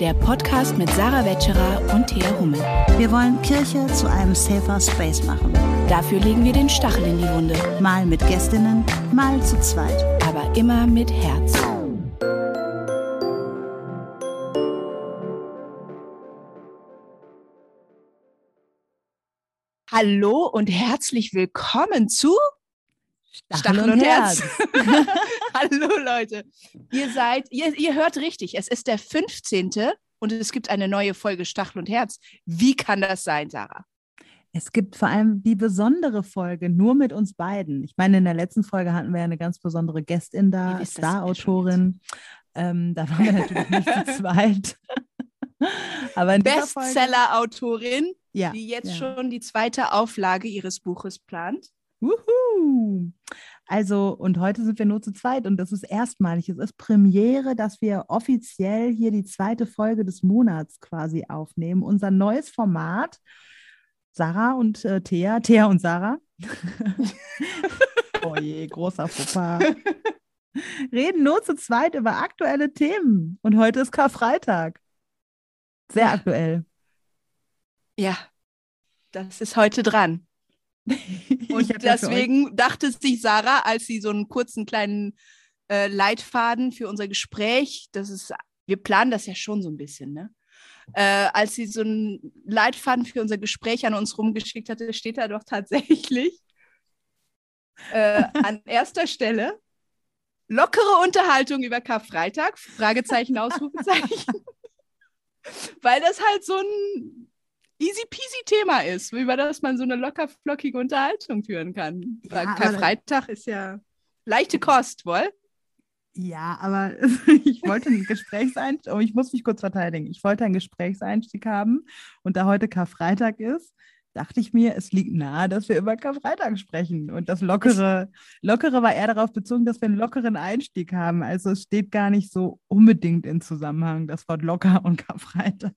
der Podcast mit Sarah Wetscherer und Thea Hummel. Wir wollen Kirche zu einem safer Space machen. Dafür legen wir den Stachel in die Wunde. Mal mit Gästinnen, mal zu zweit. Aber immer mit Herz. Hallo und herzlich willkommen zu Stachel, und, Herz. Hallo Leute. Ihr seid, ihr, ihr hört richtig, es ist der 15. und es gibt eine neue Folge Stachel und Herz. Wie kann das sein, Sarah? Es gibt vor allem die besondere Folge nur mit uns beiden. Ich meine, in der letzten Folge hatten wir eine ganz besondere Gästin da, Star-Autorin. Ähm, da waren wir natürlich nicht zu zweit. Aber Bestseller-Autorin, ja, die jetzt ja. schon die zweite Auflage ihres Buches plant. Wuhu! Also, und heute sind wir nur zu zweit und das ist erstmalig. Es ist Premiere, dass wir offiziell hier die zweite Folge des Monats quasi aufnehmen. Unser neues Format. Sarah und äh, Thea, Thea und Sarah. oh je, großer Fauxpas. Reden nur zu zweit über aktuelle Themen. Und heute ist Karfreitag. Sehr aktuell. Ja, das ist heute dran. Und deswegen dachte sich Sarah, als sie so einen kurzen kleinen äh, Leitfaden für unser Gespräch, das ist, wir planen das ja schon so ein bisschen, ne? Äh, als sie so einen Leitfaden für unser Gespräch an uns rumgeschickt hatte, steht da doch tatsächlich äh, an erster Stelle lockere Unterhaltung über Karfreitag, Fragezeichen, Ausrufezeichen. Weil das halt so ein easy peasy Thema ist, über das man so eine locker flockige Unterhaltung führen kann. Ja, Karfreitag ist ja leichte Kost, wohl? Ja, aber ich wollte ein Gesprächseinstieg, oh, ich muss mich kurz verteidigen. Ich wollte einen Gesprächseinstieg haben und da heute Karfreitag ist, dachte ich mir, es liegt nahe, dass wir über Karfreitag sprechen. Und das Lockere, Lockere war eher darauf bezogen, dass wir einen lockeren Einstieg haben. Also es steht gar nicht so unbedingt in Zusammenhang, das Wort locker und Karfreitag.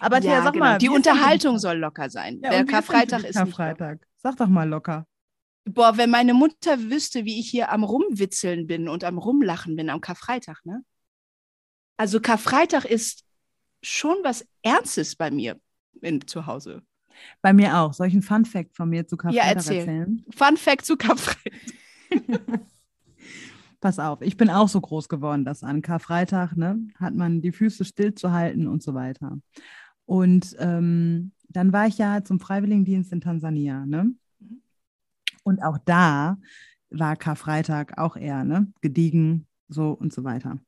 Aber ja, Thea, sag genau. mal. Die Unterhaltung soll locker sein. Ja, Der Karfreitag ist Karfreitag. Sag doch mal locker. Boah, wenn meine Mutter wüsste, wie ich hier am Rumwitzeln bin und am Rumlachen bin am Karfreitag, ne? Also Karfreitag ist schon was Ernstes bei mir in, zu Hause. Bei mir auch. Soll ich einen Fun Fact von mir zu Karfreitag ja, erzähl. erzählen? Fun Fact zu Karfreitag. Pass auf, ich bin auch so groß geworden, dass an Karfreitag ne, hat man die Füße stillzuhalten und so weiter. Und ähm, dann war ich ja zum Freiwilligendienst in Tansania. Ne? Und auch da war Karfreitag auch eher ne, gediegen so und so weiter.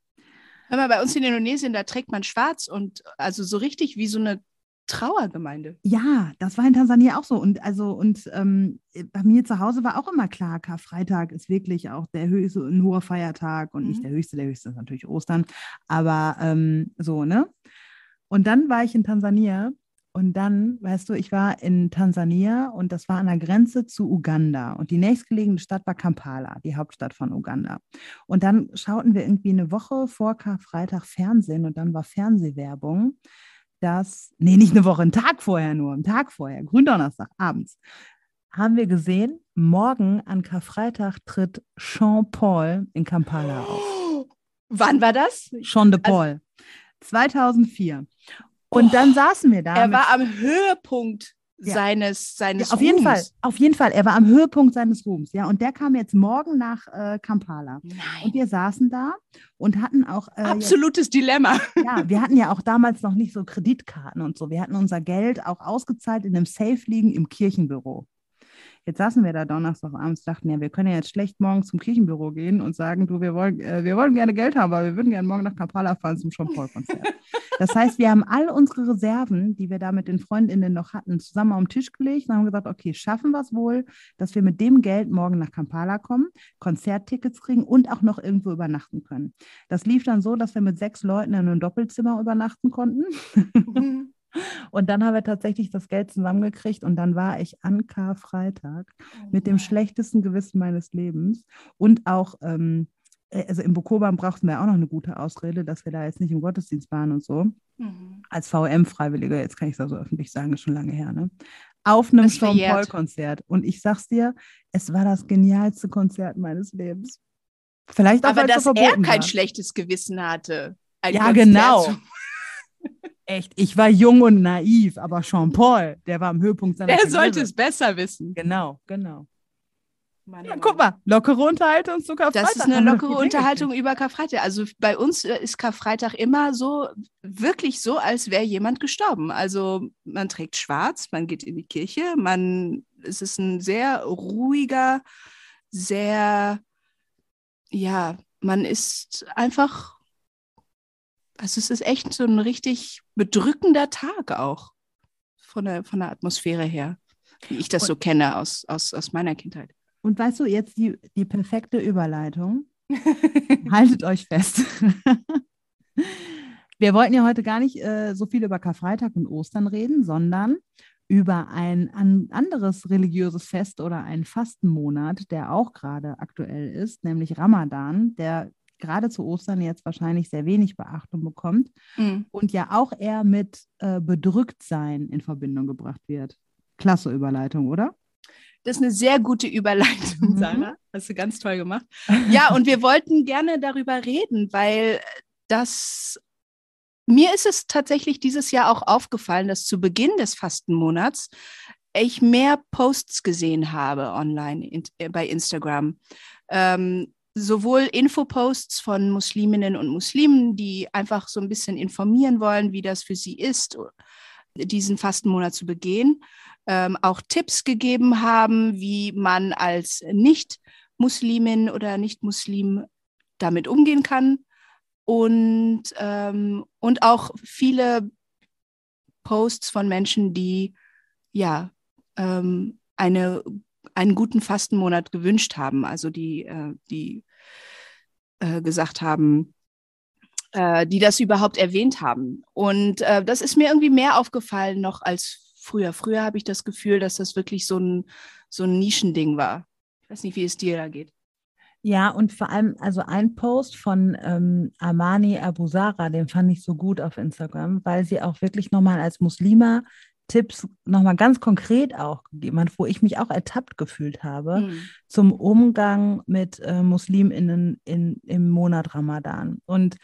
Hör mal, bei uns in Indonesien, da trägt man schwarz und also so richtig wie so eine Trauergemeinde. Ja, das war in Tansania auch so. Und also, und ähm, bei mir zu Hause war auch immer klar, Karfreitag ist wirklich auch der höchste, ein hoher Feiertag und mhm. nicht der höchste, der höchste ist natürlich Ostern. Aber ähm, so, ne? Und dann war ich in Tansania und dann, weißt du, ich war in Tansania und das war an der Grenze zu Uganda. Und die nächstgelegene Stadt war Kampala, die Hauptstadt von Uganda. Und dann schauten wir irgendwie eine Woche vor Karfreitag Fernsehen und dann war Fernsehwerbung dass, nee, nicht eine Woche, einen Tag vorher nur, einen Tag vorher, Gründonnerstag abends, haben wir gesehen, morgen an Karfreitag tritt Jean Paul in Kampala auf. Wann war das? Jean de also Paul. Also, 2004. Und oh, dann saßen wir da. Er war am Höhepunkt ja. seines, seines ja, auf Ruhms. jeden Fall, auf jeden Fall. Er war am Höhepunkt seines Ruhms, ja. Und der kam jetzt morgen nach äh, Kampala. Nein. Und wir saßen da und hatten auch äh, absolutes jetzt, Dilemma. Ja, wir hatten ja auch damals noch nicht so Kreditkarten und so. Wir hatten unser Geld auch ausgezahlt in einem Safe liegen im Kirchenbüro. Jetzt saßen wir da Donnerstagabends, dachten ja, wir können ja jetzt schlecht morgen zum Kirchenbüro gehen und sagen, du, wir wollen, äh, wir wollen gerne Geld haben, aber wir würden gerne morgen nach Kampala fahren zum Jean Paul-Konzert. Das heißt, wir haben all unsere Reserven, die wir da mit den Freundinnen noch hatten, zusammen auf den Tisch gelegt und haben gesagt, okay, schaffen wir es wohl, dass wir mit dem Geld morgen nach Kampala kommen, Konzerttickets kriegen und auch noch irgendwo übernachten können. Das lief dann so, dass wir mit sechs Leuten in einem Doppelzimmer übernachten konnten. Mhm. Und dann haben wir tatsächlich das Geld zusammengekriegt und dann war ich an Karfreitag oh mit dem schlechtesten Gewissen meines Lebens und auch, ähm, äh, also in Bukoban brauchten wir auch noch eine gute Ausrede, dass wir da jetzt nicht im Gottesdienst waren und so. Mhm. Als VM-Freiwilliger, jetzt kann ich es also öffentlich sagen, ist schon lange her, ne? Auf einem Jean Paul-Konzert. Und ich sag's dir, es war das genialste Konzert meines Lebens. Vielleicht auch, Aber dass er kein war. schlechtes Gewissen hatte. ja, Konzert genau. Echt, ich war jung und naiv, aber Jean-Paul, der war am Höhepunkt seiner Der Karriere. sollte es besser wissen. Genau, genau. Mann, Ja, guck mal, lockere Unterhaltung zu Karfreitag. Das ist eine lockere Unterhaltung über Karfreitag. Also bei uns äh, ist Karfreitag immer so, wirklich so, als wäre jemand gestorben. Also man trägt schwarz, man geht in die Kirche, man, es ist ein sehr ruhiger, sehr, ja, man ist einfach, also es ist echt so ein richtig bedrückender Tag auch von der, von der Atmosphäre her, wie ich das so kenne aus, aus, aus meiner Kindheit. Und weißt du, jetzt die, die perfekte Überleitung. Haltet euch fest. Wir wollten ja heute gar nicht äh, so viel über Karfreitag und Ostern reden, sondern über ein an, anderes religiöses Fest oder einen Fastenmonat, der auch gerade aktuell ist, nämlich Ramadan, der gerade zu Ostern jetzt wahrscheinlich sehr wenig Beachtung bekommt Mhm. und ja auch eher mit äh, Bedrücktsein in Verbindung gebracht wird. Klasse Überleitung, oder? Das ist eine sehr gute Überleitung, Mhm. Sarah. Hast du ganz toll gemacht. Ja, und wir wollten gerne darüber reden, weil das mir ist es tatsächlich dieses Jahr auch aufgefallen, dass zu Beginn des Fastenmonats ich mehr Posts gesehen habe online in, äh, bei Instagram. Ähm, sowohl Infoposts von Musliminnen und Muslimen, die einfach so ein bisschen informieren wollen, wie das für sie ist, diesen Fastenmonat zu begehen, ähm, auch Tipps gegeben haben, wie man als Nicht-Muslimin oder Nicht-Muslim damit umgehen kann. Und, ähm, und auch viele Posts von Menschen, die ja ähm, eine, einen guten Fastenmonat gewünscht haben, also die, äh, die äh, gesagt haben, äh, die das überhaupt erwähnt haben. Und äh, das ist mir irgendwie mehr aufgefallen noch als früher. Früher habe ich das Gefühl, dass das wirklich so ein, so ein Nischending war. Ich weiß nicht, wie es dir da geht. Ja, und vor allem, also ein Post von ähm, Amani Abusara, den fand ich so gut auf Instagram, weil sie auch wirklich nochmal als Muslima Tipps nochmal ganz konkret auch gegeben hat, wo ich mich auch ertappt gefühlt habe, Mhm. zum Umgang mit äh, MuslimInnen in, im Monat Ramadan. Und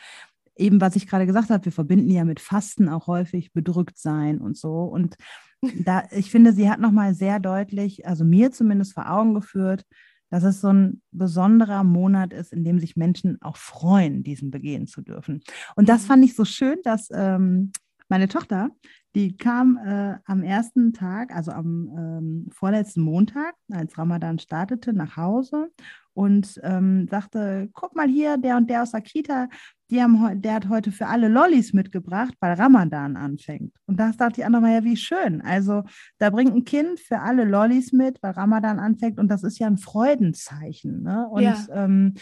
eben, was ich gerade gesagt habe, wir verbinden ja mit Fasten auch häufig bedrückt sein und so. Und da, ich finde, sie hat nochmal sehr deutlich, also mir zumindest vor Augen geführt, dass es so ein besonderer Monat ist, in dem sich Menschen auch freuen, diesen begehen zu dürfen. Und das Mhm. fand ich so schön, dass ähm, meine Tochter, die kam äh, am ersten Tag, also am ähm, vorletzten Montag, als Ramadan startete, nach Hause und ähm, sagte, guck mal hier, der und der aus der Kita, die haben der hat heute für alle Lollis mitgebracht, weil Ramadan anfängt. Und das dachte ich auch nochmal, ja, wie schön. Also da bringt ein Kind für alle Lollis mit, weil Ramadan anfängt und das ist ja ein Freudenzeichen. Ne? Und, Ja. ähm,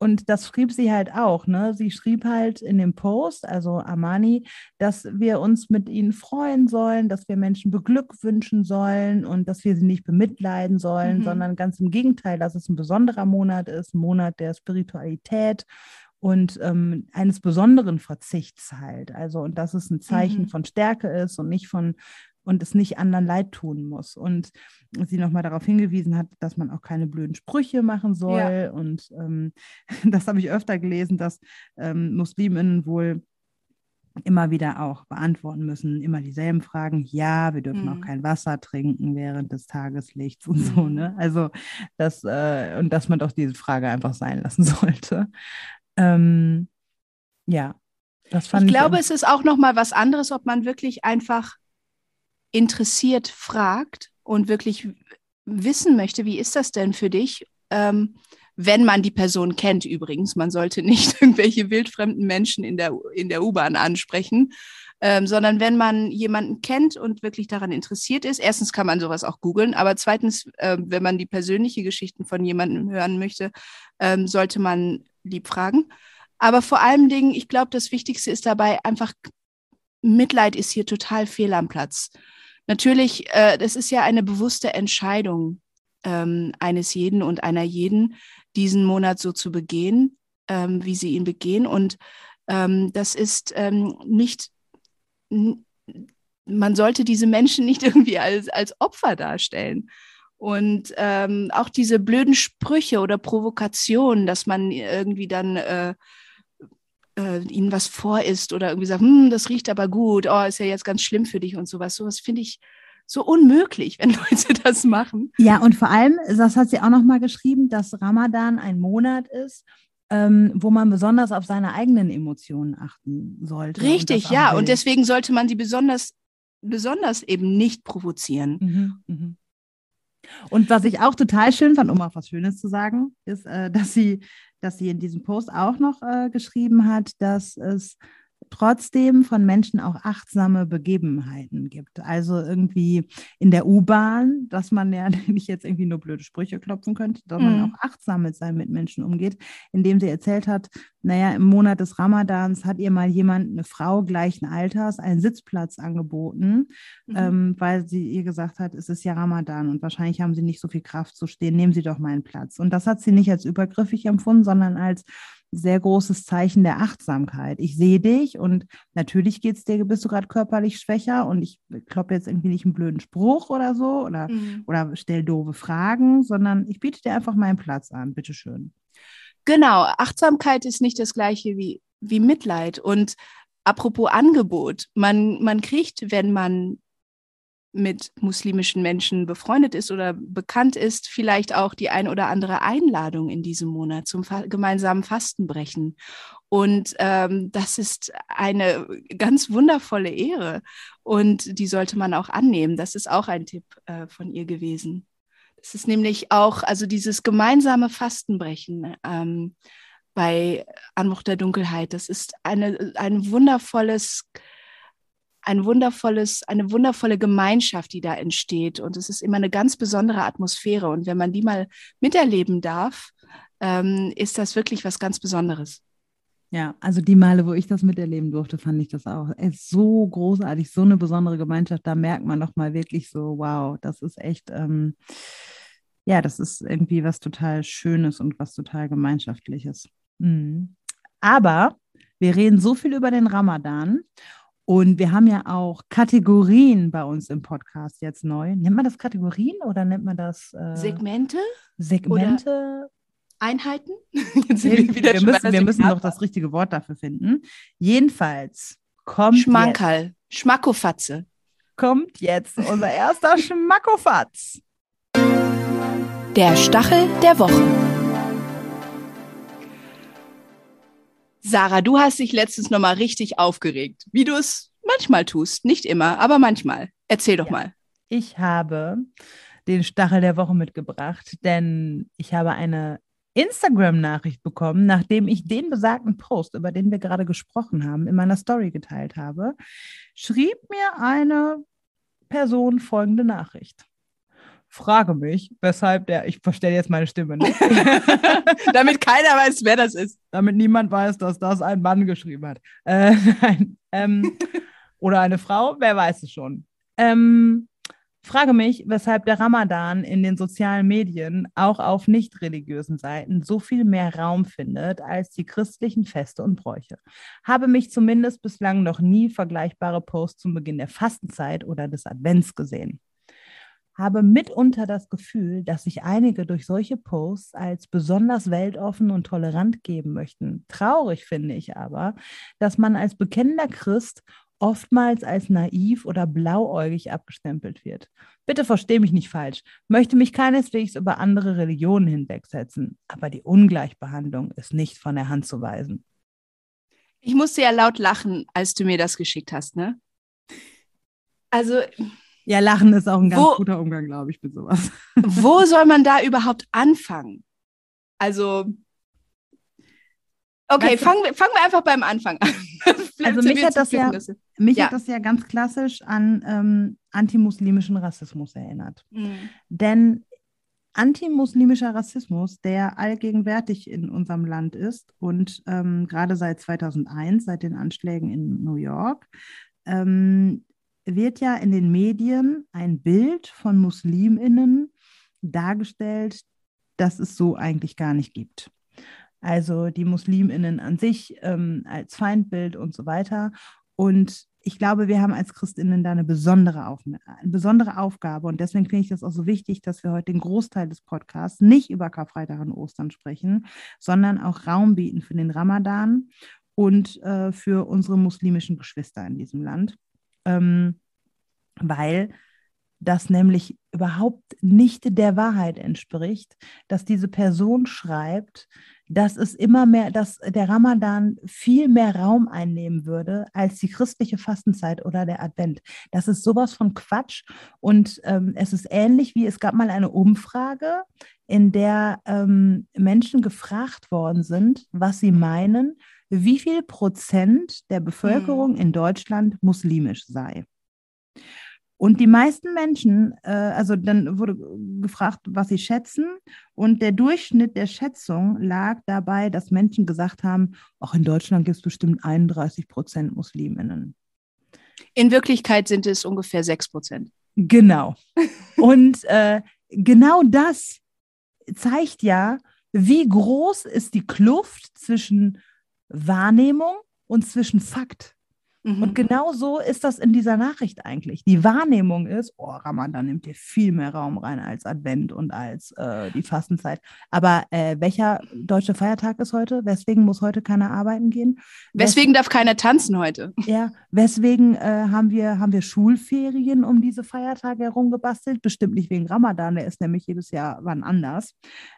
und das schrieb sie halt auch. Ne? Sie schrieb halt in dem Post, also Amani, dass wir uns mit ihnen freuen sollen, dass wir Menschen beglückwünschen sollen und dass wir sie nicht bemitleiden sollen, Mhm. sondern ganz im Gegenteil, dass es ein besonderer Monat ist, ein Monat der Spiritualität und ähm, eines besonderen Verzichts halt. Also, und dass es ein Zeichen Mhm. von Stärke ist und nicht von und es nicht anderen leid tun muss. Und sie nochmal darauf hingewiesen hat, dass man auch keine blöden Sprüche machen soll. Und ähm, das habe ich öfter gelesen, dass ähm, Musliminnen wohl immer wieder auch beantworten müssen, immer dieselben Fragen. Ja, wir dürfen Mhm. auch kein Wasser trinken während des Tageslichts und so, Mhm. ne? Also das, äh, und dass man doch diese Frage einfach sein lassen sollte. Ähm, ja, das fand Ich ich. glaube, es ist auch noch mal was anderes, ob man wirklich einfach interessiert fragt und wirklich wissen möchte, wie ist das denn für dich, ähm, wenn man die Person kennt übrigens. Man sollte nicht irgendwelche wildfremden Menschen in der, in der U-Bahn ansprechen, ähm, sondern wenn man jemanden kennt und wirklich daran interessiert ist. Erstens kann man sowas auch googeln, aber zweitens, ähm, wenn man die persönliche Geschichten von jemandem hören möchte, ähm, sollte man lieb fragen. Aber vor allen Dingen, ich glaube, das Wichtigste ist dabei einfach, Mitleid ist hier total fehl am Platz. Natürlich, äh, das ist ja eine bewusste Entscheidung ähm, eines jeden und einer jeden, diesen Monat so zu begehen, ähm, wie sie ihn begehen. Und ähm, das ist ähm, nicht, man sollte diese Menschen nicht irgendwie als, als Opfer darstellen. Und ähm, auch diese blöden Sprüche oder Provokationen, dass man irgendwie dann äh, äh, ihnen was vor ist oder irgendwie sagt, hm, das riecht aber gut, oh, ist ja jetzt ganz schlimm für dich und sowas. Sowas finde ich so unmöglich, wenn Leute das machen. Ja, und vor allem, das hat sie auch noch mal geschrieben, dass Ramadan ein Monat ist, ähm, wo man besonders auf seine eigenen Emotionen achten sollte. Richtig, und ja. Will. Und deswegen sollte man sie besonders, besonders eben nicht provozieren. Mhm, mh. Und was ich auch total schön fand, um auch was Schönes zu sagen, ist, äh, dass sie, dass sie in diesem Post auch noch äh, geschrieben hat, dass es trotzdem von Menschen auch achtsame Begebenheiten gibt. Also irgendwie in der U-Bahn, dass man ja nicht jetzt irgendwie nur blöde Sprüche klopfen könnte, sondern mhm. auch achtsam mit seinen Mitmenschen umgeht, indem sie erzählt hat, naja, im Monat des Ramadans hat ihr mal jemand, eine Frau gleichen Alters, einen Sitzplatz angeboten, mhm. ähm, weil sie ihr gesagt hat, es ist ja Ramadan und wahrscheinlich haben sie nicht so viel Kraft zu stehen, nehmen Sie doch meinen Platz. Und das hat sie nicht als übergriffig empfunden, sondern als sehr großes Zeichen der Achtsamkeit. Ich sehe dich und natürlich geht's dir, bist du gerade körperlich schwächer und ich kloppe jetzt irgendwie nicht einen blöden Spruch oder so oder, mhm. oder stell doofe Fragen, sondern ich biete dir einfach meinen Platz an. Bitteschön. Genau, Achtsamkeit ist nicht das gleiche wie, wie Mitleid. Und apropos Angebot, man, man kriegt, wenn man mit muslimischen Menschen befreundet ist oder bekannt ist, vielleicht auch die ein oder andere Einladung in diesem Monat zum fa gemeinsamen Fastenbrechen. Und ähm, das ist eine ganz wundervolle Ehre und die sollte man auch annehmen. Das ist auch ein Tipp äh, von ihr gewesen. Das ist nämlich auch, also dieses gemeinsame Fastenbrechen ähm, bei Anbruch der Dunkelheit, das ist eine, ein wundervolles ein wundervolles, eine wundervolle Gemeinschaft, die da entsteht. Und es ist immer eine ganz besondere Atmosphäre. Und wenn man die mal miterleben darf, ähm, ist das wirklich was ganz Besonderes. Ja, also die Male, wo ich das miterleben durfte, fand ich das auch es ist so großartig, so eine besondere Gemeinschaft. Da merkt man noch mal wirklich so, wow, das ist echt, ähm, ja, das ist irgendwie was total Schönes und was total Gemeinschaftliches. Mhm. Aber wir reden so viel über den Ramadan und wir haben ja auch Kategorien bei uns im Podcast jetzt neu. Nennt man das Kategorien oder nennt man das äh, Segmente? Segmente. Oder Einheiten? wir, wir, müssen, wir müssen noch das richtige Wort dafür finden. Jedenfalls kommt. Schmankerl. Schmackofatze. Kommt jetzt unser erster Schmackofatz. Der Stachel der Woche. Sarah, du hast dich letztens nochmal richtig aufgeregt, wie du es manchmal tust. Nicht immer, aber manchmal. Erzähl doch ja. mal. Ich habe den Stachel der Woche mitgebracht, denn ich habe eine Instagram-Nachricht bekommen, nachdem ich den besagten Post, über den wir gerade gesprochen haben, in meiner Story geteilt habe, schrieb mir eine Person folgende Nachricht frage mich, weshalb der, ich verstelle jetzt meine Stimme nicht. Damit keiner weiß, wer das ist. Damit niemand weiß, dass das ein Mann geschrieben hat. Äh, nein, ähm, oder eine Frau, wer weiß es schon. Ähm, frage mich, weshalb der Ramadan in den sozialen Medien auch auf nicht religiösen Seiten so viel mehr Raum findet als die christlichen Feste und Bräuche. Habe mich zumindest bislang noch nie vergleichbare Posts zum Beginn der Fastenzeit oder des Advents gesehen habe mitunter das Gefühl, dass sich einige durch solche Posts als besonders weltoffen und tolerant geben möchten. Traurig finde ich aber, dass man als bekennender Christ oftmals als naiv oder blauäugig abgestempelt wird. Bitte verstehe mich nicht falsch, möchte mich keineswegs über andere Religionen hinwegsetzen, aber die Ungleichbehandlung ist nicht von der Hand zu weisen. Ich musste ja laut lachen, als du mir das geschickt hast, ne? Also ja, Lachen ist auch ein ganz wo, guter Umgang, glaube ich, mit sowas. Wo soll man da überhaupt anfangen? Also, okay, fangen wir, fangen wir einfach beim Anfang an. also mich, hat das, ja, mich ja. hat das ja ganz klassisch an ähm, antimuslimischen Rassismus erinnert. Mhm. Denn antimuslimischer Rassismus, der allgegenwärtig in unserem Land ist und ähm, gerade seit 2001, seit den Anschlägen in New York, ähm, wird ja in den Medien ein Bild von Musliminnen dargestellt, das es so eigentlich gar nicht gibt. Also die Musliminnen an sich ähm, als Feindbild und so weiter. Und ich glaube, wir haben als Christinnen da eine besondere, eine besondere Aufgabe. Und deswegen finde ich das auch so wichtig, dass wir heute den Großteil des Podcasts nicht über Karfreitag und Ostern sprechen, sondern auch Raum bieten für den Ramadan und äh, für unsere muslimischen Geschwister in diesem Land, ähm, weil das nämlich überhaupt nicht der Wahrheit entspricht, dass diese Person schreibt, dass es immer mehr, dass der Ramadan viel mehr Raum einnehmen würde als die christliche Fastenzeit oder der Advent. Das ist sowas von Quatsch. Und ähm, es ist ähnlich wie es gab mal eine Umfrage, in der ähm, Menschen gefragt worden sind, was sie meinen, wie viel Prozent der Bevölkerung hm. in Deutschland muslimisch sei. Und die meisten Menschen, äh, also dann wurde gefragt, was sie schätzen. Und der Durchschnitt der Schätzung lag dabei, dass Menschen gesagt haben, auch in Deutschland gibt es bestimmt 31 Prozent Musliminnen. In Wirklichkeit sind es ungefähr 6 Prozent. Genau. Und äh, genau das zeigt ja, wie groß ist die Kluft zwischen Wahrnehmung und zwischen Fakt. Mhm. Und genau so ist das in dieser Nachricht eigentlich. Die Wahrnehmung ist, oh, Ramadan nimmt hier viel mehr Raum rein als Advent und als äh, die Fastenzeit. Aber äh, welcher deutsche Feiertag ist heute? Weswegen muss heute keiner arbeiten gehen? Weswegen Wes darf keiner tanzen heute? Ja, weswegen äh, haben, wir, haben wir Schulferien um diese Feiertage herum gebastelt? Bestimmt nicht wegen Ramadan, der ist nämlich jedes Jahr wann anders.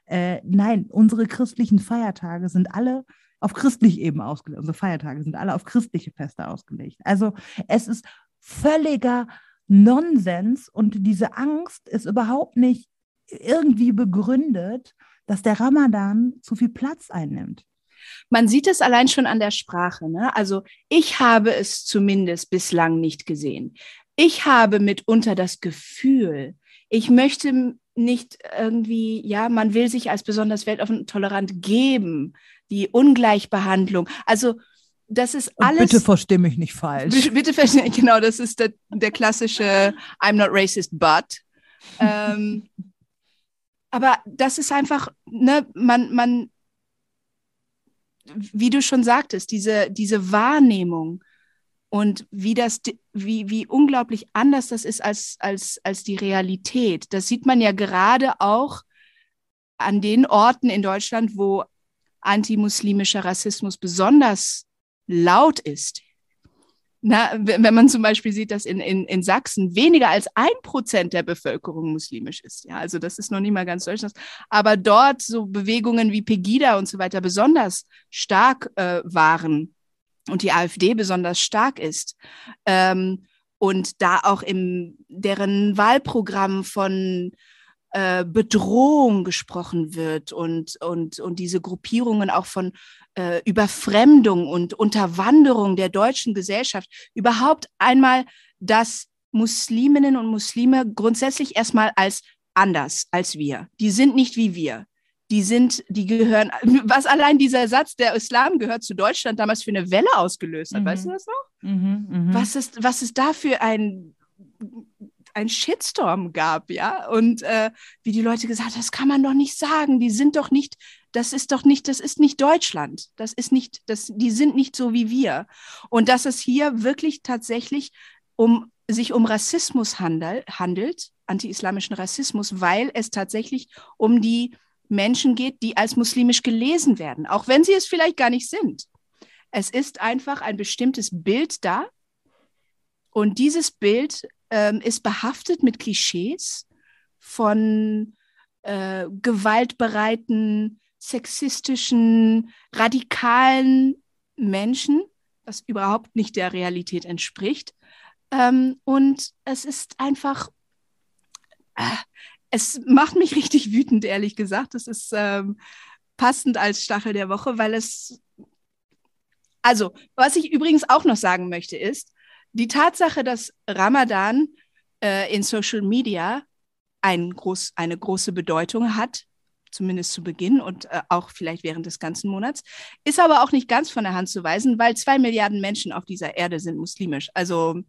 Äh, nein, unsere christlichen Feiertage sind alle auf christlich eben ausgelegt. Unsere Feiertage sind alle auf christliche Feste ausgelegt. Also es ist völliger Nonsens und diese Angst ist überhaupt nicht irgendwie begründet, dass der Ramadan zu viel Platz einnimmt. Man sieht es allein schon an der Sprache. Ne? Also ich habe es zumindest bislang nicht gesehen. Ich habe mitunter das Gefühl, ich möchte nicht irgendwie, ja, man will sich als besonders weltoffen tolerant geben die Ungleichbehandlung. Also das ist alles. Bitte verstehe mich nicht falsch. Bitte verstehe mich, genau, das ist der, der klassische I'm not racist, but. ähm, aber das ist einfach, ne, man, man, wie du schon sagtest, diese, diese Wahrnehmung und wie das, wie, wie unglaublich anders das ist als, als, als die Realität. Das sieht man ja gerade auch an den Orten in Deutschland, wo antimuslimischer Rassismus besonders laut ist. Na, wenn man zum Beispiel sieht, dass in, in, in Sachsen weniger als ein Prozent der Bevölkerung muslimisch ist. Ja, also das ist noch nicht mal ganz Deutschland. Aber dort so Bewegungen wie Pegida und so weiter besonders stark äh, waren und die AfD besonders stark ist. Ähm, und da auch im deren Wahlprogramm von äh, Bedrohung gesprochen wird und, und, und diese Gruppierungen auch von äh, Überfremdung und Unterwanderung der deutschen Gesellschaft, überhaupt einmal, dass Musliminnen und Muslime grundsätzlich erstmal als anders als wir. Die sind nicht wie wir. Die sind, die gehören, was allein dieser Satz, der Islam gehört zu Deutschland, damals für eine Welle ausgelöst hat, mhm. weißt du das noch? Mhm, mh. Was ist, was ist da für ein ein Shitstorm gab, ja, und äh, wie die Leute gesagt, das kann man doch nicht sagen, die sind doch nicht, das ist doch nicht, das ist nicht Deutschland, das ist nicht, das, die sind nicht so wie wir. Und dass es hier wirklich tatsächlich um sich um Rassismus handel, handelt, anti-islamischen Rassismus, weil es tatsächlich um die Menschen geht, die als muslimisch gelesen werden, auch wenn sie es vielleicht gar nicht sind. Es ist einfach ein bestimmtes Bild da. Und dieses Bild ähm, ist behaftet mit Klischees von äh, gewaltbereiten, sexistischen, radikalen Menschen, was überhaupt nicht der Realität entspricht. Ähm, und es ist einfach, äh, es macht mich richtig wütend, ehrlich gesagt. Es ist ähm, passend als Stachel der Woche, weil es, also, was ich übrigens auch noch sagen möchte, ist, die Tatsache, dass Ramadan äh, in Social Media ein groß, eine große Bedeutung hat, zumindest zu Beginn und äh, auch vielleicht während des ganzen Monats, ist aber auch nicht ganz von der Hand zu weisen, weil zwei Milliarden Menschen auf dieser Erde sind muslimisch. Also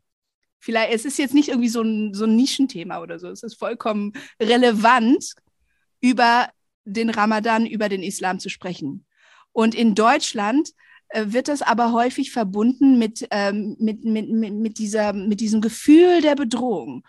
vielleicht, es ist jetzt nicht irgendwie so ein, so ein Nischenthema oder so, es ist vollkommen relevant, über den Ramadan, über den Islam zu sprechen. Und in Deutschland wird das aber häufig verbunden mit, ähm, mit, mit, mit, mit, dieser, mit diesem Gefühl der Bedrohung.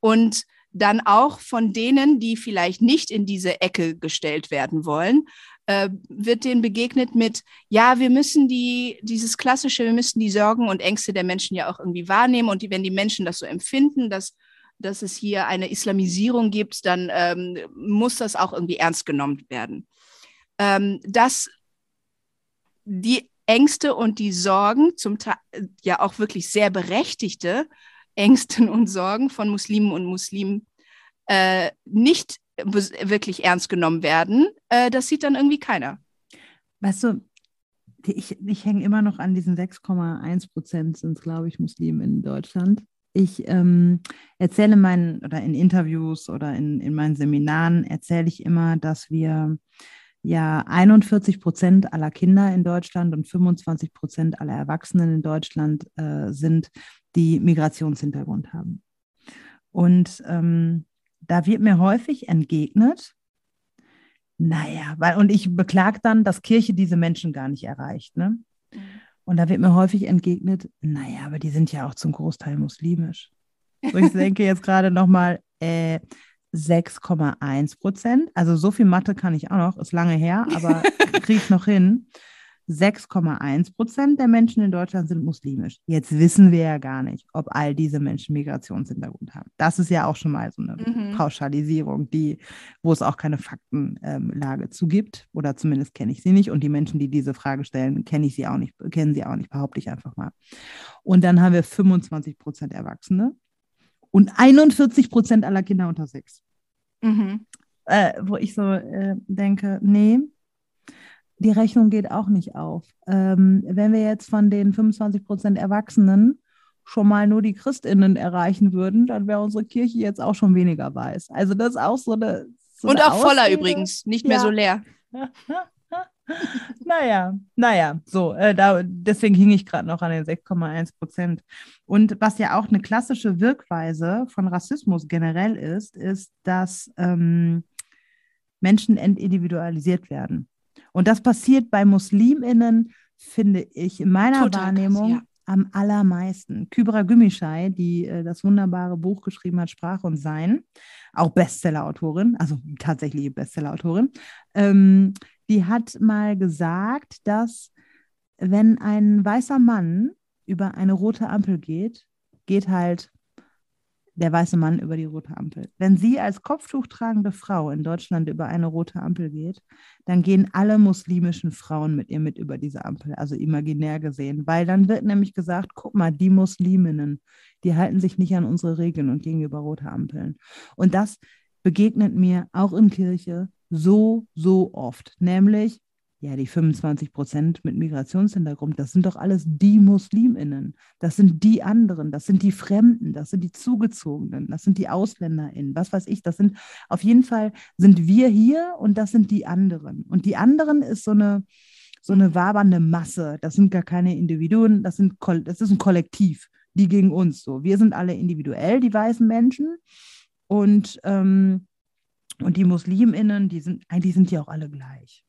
Und dann auch von denen, die vielleicht nicht in diese Ecke gestellt werden wollen, äh, wird denen begegnet mit, ja, wir müssen die, dieses klassische, wir müssen die Sorgen und Ängste der Menschen ja auch irgendwie wahrnehmen und die, wenn die Menschen das so empfinden, dass, dass es hier eine Islamisierung gibt, dann ähm, muss das auch irgendwie ernst genommen werden. Ähm, dass die Ängste und die Sorgen, zum Teil ja auch wirklich sehr berechtigte Ängste und Sorgen von Muslimen und Muslimen äh, nicht wirklich ernst genommen werden, äh, das sieht dann irgendwie keiner. Weißt du, ich, ich hänge immer noch an diesen 6,1 Prozent sind es, glaube ich, Muslime in Deutschland. Ich ähm, erzähle meinen, oder in Interviews oder in, in meinen Seminaren erzähle ich immer, dass wir ja 41 Prozent aller Kinder in Deutschland und 25 Prozent aller Erwachsenen in Deutschland äh, sind, die Migrationshintergrund haben. Und ähm, da wird mir häufig entgegnet, naja, weil, und ich beklage dann, dass Kirche diese Menschen gar nicht erreicht. Ne? Mhm. Und da wird mir häufig entgegnet, naja, aber die sind ja auch zum Großteil muslimisch. So, ich denke jetzt gerade nochmal, äh, 6,1 Prozent. Also so viel Mathe kann ich auch noch, ist lange her, aber kriege ich noch hin. 6,1 Prozent der Menschen in Deutschland sind muslimisch. Jetzt wissen wir ja gar nicht, ob all diese Menschen Migrationshintergrund haben. Das ist ja auch schon mal so eine mhm. Pauschalisierung, die, wo es auch keine Faktenlage ähm, zu gibt. Oder zumindest kenne ich sie nicht. Und die Menschen, die diese Frage stellen, kenne ich sie auch nicht, kennen sie auch nicht, behaupte ich einfach mal. Und dann haben wir 25 Prozent Erwachsene und 41 Prozent aller Kinder unter sechs. Mhm. Äh, wo ich so äh, denke, nee, die Rechnung geht auch nicht auf. Ähm, wenn wir jetzt von den 25 Prozent Erwachsenen schon mal nur die Christinnen erreichen würden, dann wäre unsere Kirche jetzt auch schon weniger weiß. Also das ist auch so eine. So Und eine auch voller übrigens, nicht mehr ja. so leer. naja, naja, so, äh, da, deswegen hing ich gerade noch an den 6,1 Prozent. Und was ja auch eine klassische Wirkweise von Rassismus generell ist, ist, dass ähm, Menschen entindividualisiert werden. Und das passiert bei Musliminnen, finde ich, in meiner Total Wahrnehmung krass, ja. am allermeisten. Kybra Gümüşay, die äh, das wunderbare Buch geschrieben hat, Sprache und Sein, auch Bestsellerautorin, also tatsächliche Bestsellerautorin, ähm, die hat mal gesagt, dass wenn ein weißer Mann über eine rote Ampel geht, geht halt der weiße Mann über die rote Ampel. Wenn sie als Kopftuch tragende Frau in Deutschland über eine rote Ampel geht, dann gehen alle muslimischen Frauen mit ihr mit über diese Ampel, also imaginär gesehen, weil dann wird nämlich gesagt, guck mal, die Musliminnen, die halten sich nicht an unsere Regeln und gehen über rote Ampeln. Und das begegnet mir auch in Kirche so, so oft, nämlich ja, die 25 Prozent mit Migrationshintergrund, das sind doch alles die Musliminnen. Das sind die anderen, das sind die Fremden, das sind die Zugezogenen, das sind die AusländerInnen, was weiß ich. Das sind auf jeden Fall sind wir hier und das sind die anderen. Und die anderen ist so eine, so eine wabernde Masse. Das sind gar keine Individuen, das, sind, das ist ein Kollektiv, die gegen uns so. Wir sind alle individuell, die weißen Menschen. Und, ähm, und die MuslimInnen, die sind, eigentlich sind die auch alle gleich.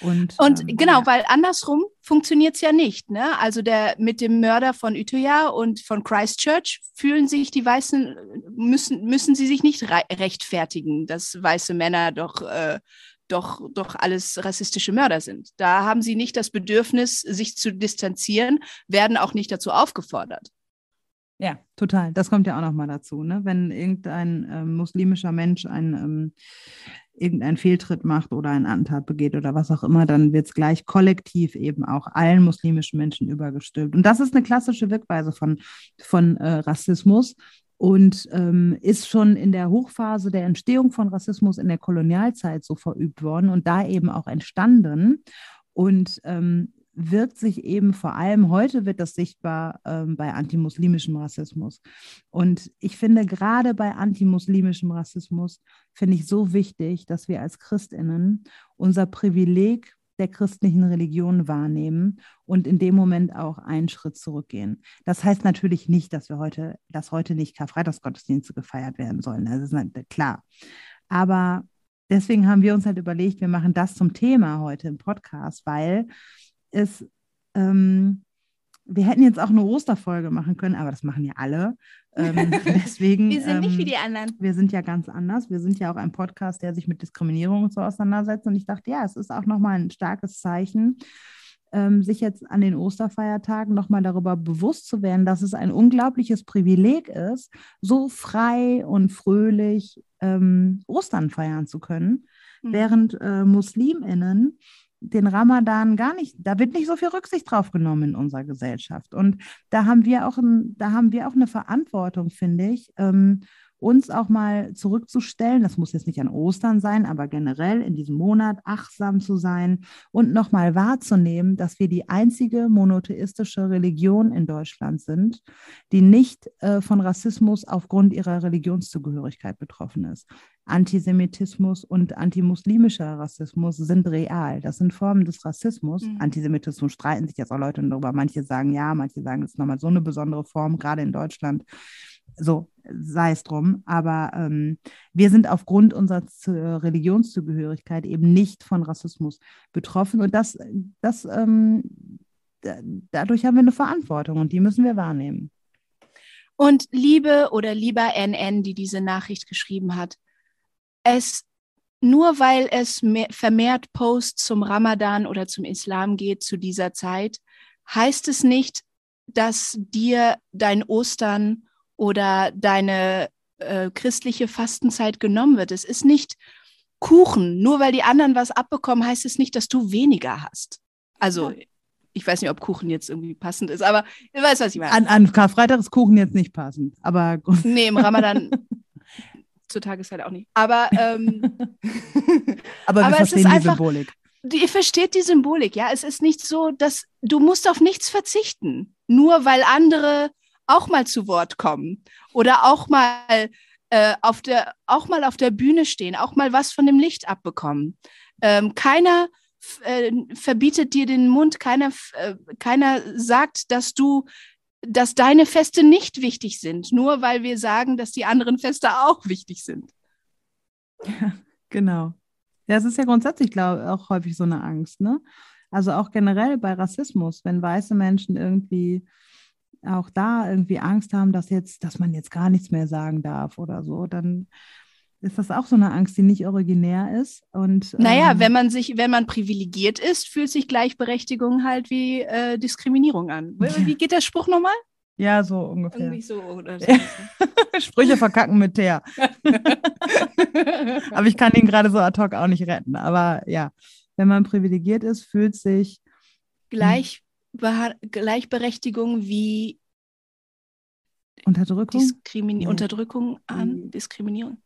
Und, und ähm, genau, ja. weil andersrum funktioniert es ja nicht. Ne? Also der mit dem Mörder von Utøya und von Christchurch fühlen sich die Weißen, müssen, müssen sie sich nicht rechtfertigen, dass weiße Männer doch, äh, doch, doch alles rassistische Mörder sind. Da haben sie nicht das Bedürfnis, sich zu distanzieren, werden auch nicht dazu aufgefordert. Ja, total. Das kommt ja auch nochmal dazu. Ne? Wenn irgendein äh, muslimischer Mensch ein ähm, irgendeinen Fehltritt macht oder einen Attentat begeht oder was auch immer, dann wird es gleich kollektiv eben auch allen muslimischen Menschen übergestülpt. Und das ist eine klassische Wirkweise von, von äh, Rassismus und ähm, ist schon in der Hochphase der Entstehung von Rassismus in der Kolonialzeit so verübt worden und da eben auch entstanden. Und ähm, wird sich eben vor allem heute wird das sichtbar ähm, bei antimuslimischem Rassismus. Und ich finde gerade bei antimuslimischem Rassismus finde ich so wichtig, dass wir als Christinnen unser Privileg der christlichen Religion wahrnehmen und in dem Moment auch einen Schritt zurückgehen. Das heißt natürlich nicht, dass wir heute, dass heute nicht Karfreitagsgottesdienste gefeiert werden sollen. Das ist klar. Aber deswegen haben wir uns halt überlegt, wir machen das zum Thema heute im Podcast, weil es ähm, wir hätten jetzt auch eine Osterfolge machen können, aber das machen ja alle. Ähm, deswegen, wir sind nicht ähm, wie die anderen. Wir sind ja ganz anders. Wir sind ja auch ein Podcast, der sich mit Diskriminierung und so auseinandersetzt. Und ich dachte, ja, es ist auch nochmal ein starkes Zeichen, ähm, sich jetzt an den Osterfeiertagen nochmal darüber bewusst zu werden, dass es ein unglaubliches Privileg ist, so frei und fröhlich ähm, Ostern feiern zu können, mhm. während äh, Musliminnen den Ramadan gar nicht, da wird nicht so viel Rücksicht drauf genommen in unserer Gesellschaft. Und da haben wir auch, ein, da haben wir auch eine Verantwortung, finde ich, ähm, uns auch mal zurückzustellen, das muss jetzt nicht an Ostern sein, aber generell in diesem Monat achtsam zu sein und nochmal wahrzunehmen, dass wir die einzige monotheistische Religion in Deutschland sind, die nicht äh, von Rassismus aufgrund ihrer Religionszugehörigkeit betroffen ist. Antisemitismus und antimuslimischer Rassismus sind real. Das sind Formen des Rassismus. Mhm. Antisemitismus streiten sich jetzt auch Leute darüber. Manche sagen ja, manche sagen, es ist nochmal so eine besondere Form, gerade in Deutschland. So, sei es drum. Aber ähm, wir sind aufgrund unserer Religionszugehörigkeit eben nicht von Rassismus betroffen. Und das, das ähm, dadurch haben wir eine Verantwortung und die müssen wir wahrnehmen. Und liebe oder lieber NN, die diese Nachricht geschrieben hat, es nur weil es vermehrt Posts zum Ramadan oder zum Islam geht zu dieser Zeit, heißt es nicht, dass dir dein Ostern oder deine äh, christliche Fastenzeit genommen wird. Es ist nicht Kuchen. Nur weil die anderen was abbekommen, heißt es nicht, dass du weniger hast. Also, ja. ich weiß nicht, ob Kuchen jetzt irgendwie passend ist, aber du weißt, was ich meine. An, an Karfreitag ist Kuchen jetzt nicht passend, aber. Nee, im Ramadan zur Tageszeit auch nicht. Aber, ähm, aber wir aber verstehen die einfach, Symbolik. Ihr versteht die Symbolik, ja. Es ist nicht so, dass du musst auf nichts verzichten, nur weil andere auch mal zu Wort kommen oder auch mal äh, auf der auch mal auf der Bühne stehen, auch mal was von dem Licht abbekommen. Ähm, keiner äh, verbietet dir den Mund, keiner äh, keiner sagt, dass du dass deine Feste nicht wichtig sind, nur weil wir sagen, dass die anderen Feste auch wichtig sind. Ja, genau. Ja, es ist ja grundsätzlich, glaube ich, auch häufig so eine Angst, ne? Also auch generell bei Rassismus, wenn weiße Menschen irgendwie auch da irgendwie Angst haben, dass jetzt, dass man jetzt gar nichts mehr sagen darf oder so, dann ist das auch so eine Angst, die nicht originär ist. Und, naja, ähm, wenn man sich, wenn man privilegiert ist, fühlt sich Gleichberechtigung halt wie äh, Diskriminierung an. Wie, wie geht der Spruch nochmal? Ja, so ungefähr. Irgendwie so oder so. Sprüche verkacken mit Teer. aber ich kann ihn gerade so ad hoc auch nicht retten. Aber ja, wenn man privilegiert ist, fühlt sich Gleich, Gleichberechtigung wie Unterdrückung? Diskrimi nee. Unterdrückung an, Diskriminierung.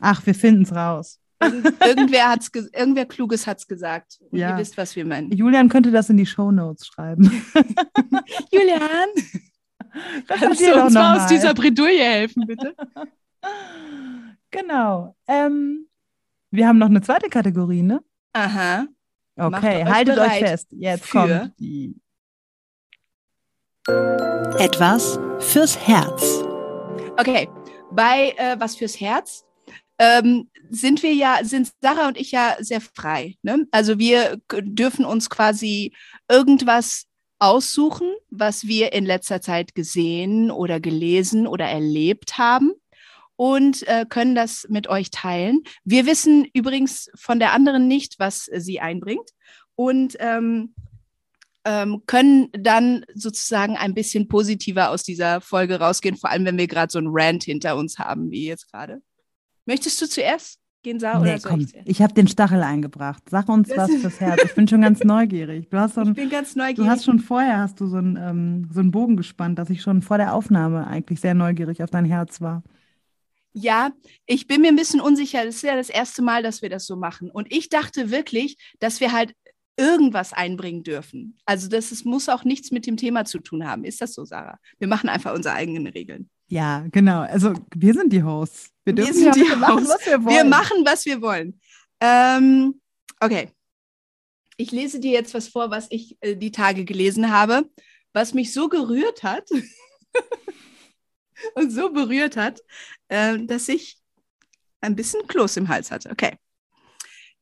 Ach, wir finden es raus. irgendwer, hat's irgendwer Kluges hat es gesagt. Und ja. ihr wisst, was wir meinen. Julian könnte das in die Shownotes schreiben. Julian, kannst du uns mal aus dieser Bredouille helfen, bitte? genau. Ähm, wir haben noch eine zweite Kategorie, ne? Aha. Okay, euch haltet euch fest. Jetzt kommt die. Etwas fürs Herz. Okay, bei äh, was fürs Herz ähm, sind wir ja, sind Sarah und ich ja sehr frei. Ne? Also wir dürfen uns quasi irgendwas aussuchen, was wir in letzter Zeit gesehen oder gelesen oder erlebt haben und äh, können das mit euch teilen. Wir wissen übrigens von der anderen nicht, was sie einbringt und ähm, ähm, können dann sozusagen ein bisschen positiver aus dieser Folge rausgehen, vor allem wenn wir gerade so einen Rant hinter uns haben, wie jetzt gerade. Möchtest du zuerst gehen, Sarah? Nee, komm, ich, ich habe den Stachel eingebracht. Sag uns was fürs Herz. Ich bin schon ganz neugierig. Du hast so ein, ich bin ganz neugierig. Du hast schon vorher hast du so einen, ähm, so einen Bogen gespannt, dass ich schon vor der Aufnahme eigentlich sehr neugierig auf dein Herz war. Ja, ich bin mir ein bisschen unsicher. Das ist ja das erste Mal, dass wir das so machen. Und ich dachte wirklich, dass wir halt irgendwas einbringen dürfen. Also das ist, muss auch nichts mit dem Thema zu tun haben. Ist das so, Sarah? Wir machen einfach unsere eigenen Regeln. Ja, genau. Also wir sind die Hosts. Wir dürfen wir die machen, was wir wollen. Wir machen, was wir wollen. Ähm, okay. Ich lese dir jetzt was vor, was ich äh, die Tage gelesen habe, was mich so gerührt hat und so berührt hat, äh, dass ich ein bisschen Kloß im Hals hatte. Okay.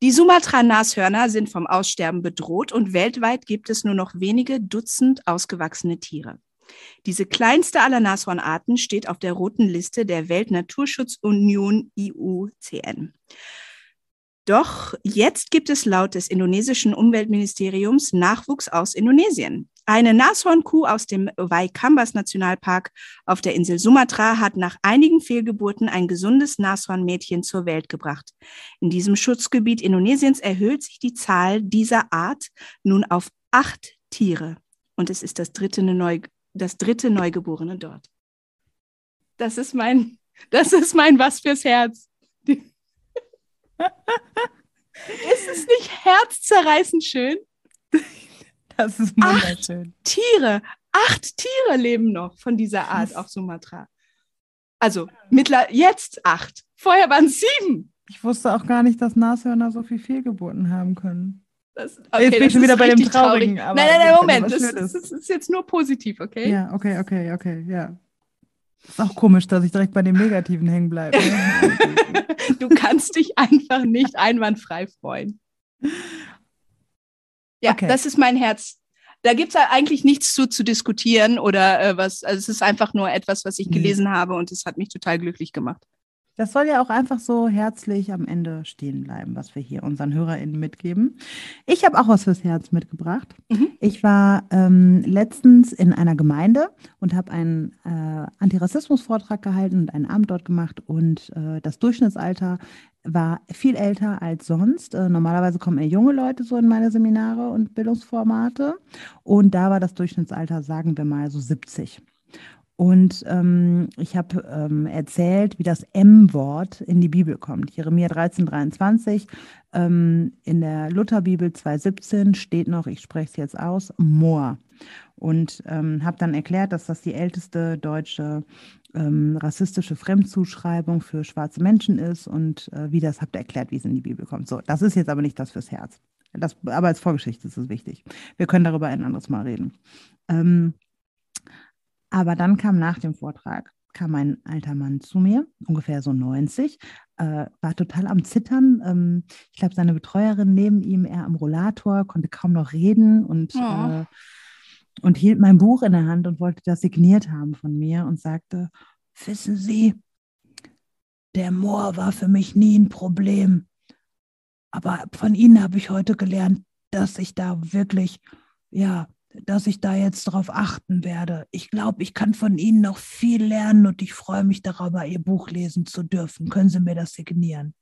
Die Sumatra-Nashörner sind vom Aussterben bedroht und weltweit gibt es nur noch wenige Dutzend ausgewachsene Tiere. Diese kleinste aller Nashornarten steht auf der roten Liste der Weltnaturschutzunion IUCN. Doch jetzt gibt es laut des indonesischen Umweltministeriums Nachwuchs aus Indonesien. Eine Nashornkuh aus dem Waikambas Nationalpark auf der Insel Sumatra hat nach einigen Fehlgeburten ein gesundes Nashornmädchen zur Welt gebracht. In diesem Schutzgebiet Indonesiens erhöht sich die Zahl dieser Art nun auf acht Tiere. Und es ist das dritte, Neu das dritte Neugeborene dort. Das ist mein, das ist mein Was fürs Herz. ist es nicht herzzerreißend schön? Das ist wunderschön. Acht Tiere, acht Tiere leben noch von dieser Art auf Sumatra. Also mittler jetzt acht. Vorher waren es sieben. Ich wusste auch gar nicht, dass Nashörner so viel Fehlgeburten haben können. Das, okay, jetzt bin ich schon wieder bei dem Traurigen. Traurig. nein, nein, nein, Moment. Das, das, das, ist jetzt nur positiv, okay? Ja, okay, okay, okay, ja. Ist auch komisch, dass ich direkt bei dem Negativen hängen bleibe. Ne? du kannst dich einfach nicht einwandfrei freuen. Ja, okay. das ist mein Herz. Da gibt es eigentlich nichts zu, zu diskutieren oder äh, was. Also es ist einfach nur etwas, was ich gelesen mhm. habe und es hat mich total glücklich gemacht. Das soll ja auch einfach so herzlich am Ende stehen bleiben, was wir hier unseren HörerInnen mitgeben. Ich habe auch was fürs Herz mitgebracht. Mhm. Ich war ähm, letztens in einer Gemeinde und habe einen äh, Antirassismus-Vortrag gehalten und einen Abend dort gemacht. Und äh, das Durchschnittsalter war viel älter als sonst. Äh, normalerweise kommen eher junge Leute so in meine Seminare und Bildungsformate. Und da war das Durchschnittsalter, sagen wir mal, so 70. Und ähm, ich habe ähm, erzählt, wie das M-Wort in die Bibel kommt. Jeremia 13, 23. Ähm, in der Lutherbibel 2,17 steht noch, ich spreche es jetzt aus, Moor. Und ähm, habe dann erklärt, dass das die älteste deutsche ähm, rassistische Fremdzuschreibung für schwarze Menschen ist und äh, wie das habt ihr erklärt, wie es in die Bibel kommt. So, das ist jetzt aber nicht das fürs Herz. Das, aber als Vorgeschichte ist es wichtig. Wir können darüber ein anderes Mal reden. Ähm, aber dann kam nach dem Vortrag, kam ein alter Mann zu mir, ungefähr so 90, äh, war total am Zittern. Ähm, ich glaube, seine Betreuerin neben ihm, er am Rollator, konnte kaum noch reden und, oh. äh, und hielt mein Buch in der Hand und wollte das signiert haben von mir und sagte, wissen Sie, der Moor war für mich nie ein Problem. Aber von Ihnen habe ich heute gelernt, dass ich da wirklich, ja, dass ich da jetzt darauf achten werde. Ich glaube, ich kann von Ihnen noch viel lernen und ich freue mich darüber, Ihr Buch lesen zu dürfen. Können Sie mir das signieren?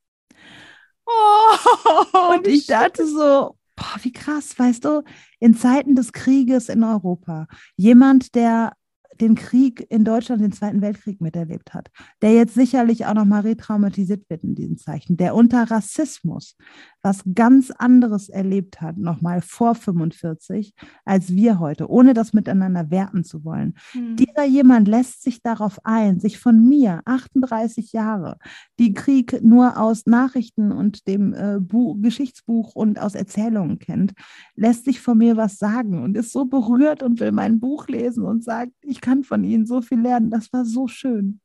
Oh, und ich dachte so, boah, wie krass, weißt du, in Zeiten des Krieges in Europa, jemand, der den Krieg in Deutschland, den Zweiten Weltkrieg miterlebt hat, der jetzt sicherlich auch nochmal retraumatisiert wird in diesen Zeichen, der unter Rassismus was ganz anderes erlebt hat, nochmal vor 45, als wir heute, ohne das miteinander werten zu wollen. Mhm. Dieser jemand lässt sich darauf ein, sich von mir, 38 Jahre, die Krieg nur aus Nachrichten und dem äh, Geschichtsbuch und aus Erzählungen kennt, lässt sich von mir was sagen und ist so berührt und will mein Buch lesen und sagt, ich kann von Ihnen so viel lernen. Das war so schön.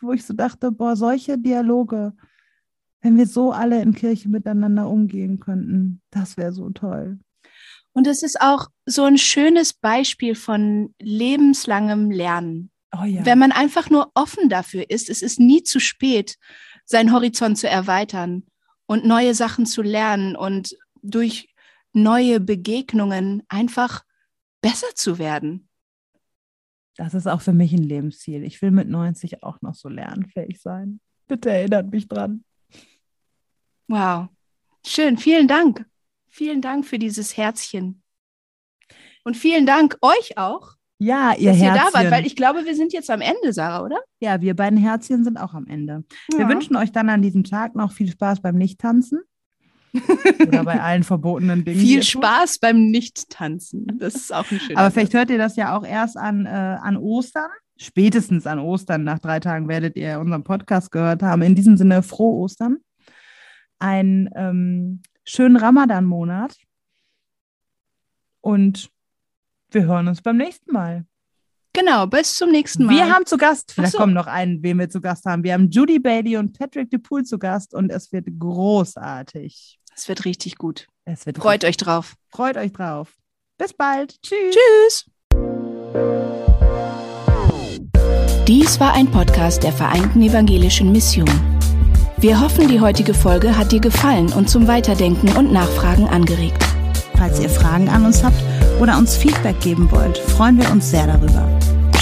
Wo ich so dachte, boah, solche Dialoge, wenn wir so alle in Kirche miteinander umgehen könnten, das wäre so toll. Und es ist auch so ein schönes Beispiel von lebenslangem Lernen. Oh ja. Wenn man einfach nur offen dafür ist, es ist nie zu spät, seinen Horizont zu erweitern und neue Sachen zu lernen und durch neue Begegnungen einfach besser zu werden. Das ist auch für mich ein Lebensziel. Ich will mit 90 auch noch so lernfähig sein. Bitte erinnert mich dran. Wow. Schön. Vielen Dank. Vielen Dank für dieses Herzchen. Und vielen Dank euch auch. Ja, ihr dass Herzchen. ihr da wart, weil ich glaube, wir sind jetzt am Ende, Sarah, oder? Ja, wir beiden Herzchen sind auch am Ende. Ja. Wir wünschen euch dann an diesem Tag noch viel Spaß beim Nichttanzen. Oder bei allen verbotenen Dingen. Viel Spaß beim Nichttanzen. Das ist auch ein schöner Aber vielleicht hört ihr das ja auch erst an, äh, an Ostern. Spätestens an Ostern. Nach drei Tagen werdet ihr unseren Podcast gehört haben. In diesem Sinne, frohe Ostern einen ähm, schönen Ramadan-Monat und wir hören uns beim nächsten Mal. Genau, bis zum nächsten Mal. Wir haben zu Gast, vielleicht so. kommen noch einen, wen wir zu Gast haben. Wir haben Judy Bailey und Patrick DePool zu Gast und es wird großartig. Es wird richtig gut. Es wird Freut euch drauf. Freut euch drauf. Bis bald. Tschüss. Tschüss. Dies war ein Podcast der Vereinten Evangelischen Mission. Wir hoffen, die heutige Folge hat dir gefallen und zum Weiterdenken und Nachfragen angeregt. Falls ihr Fragen an uns habt oder uns Feedback geben wollt, freuen wir uns sehr darüber.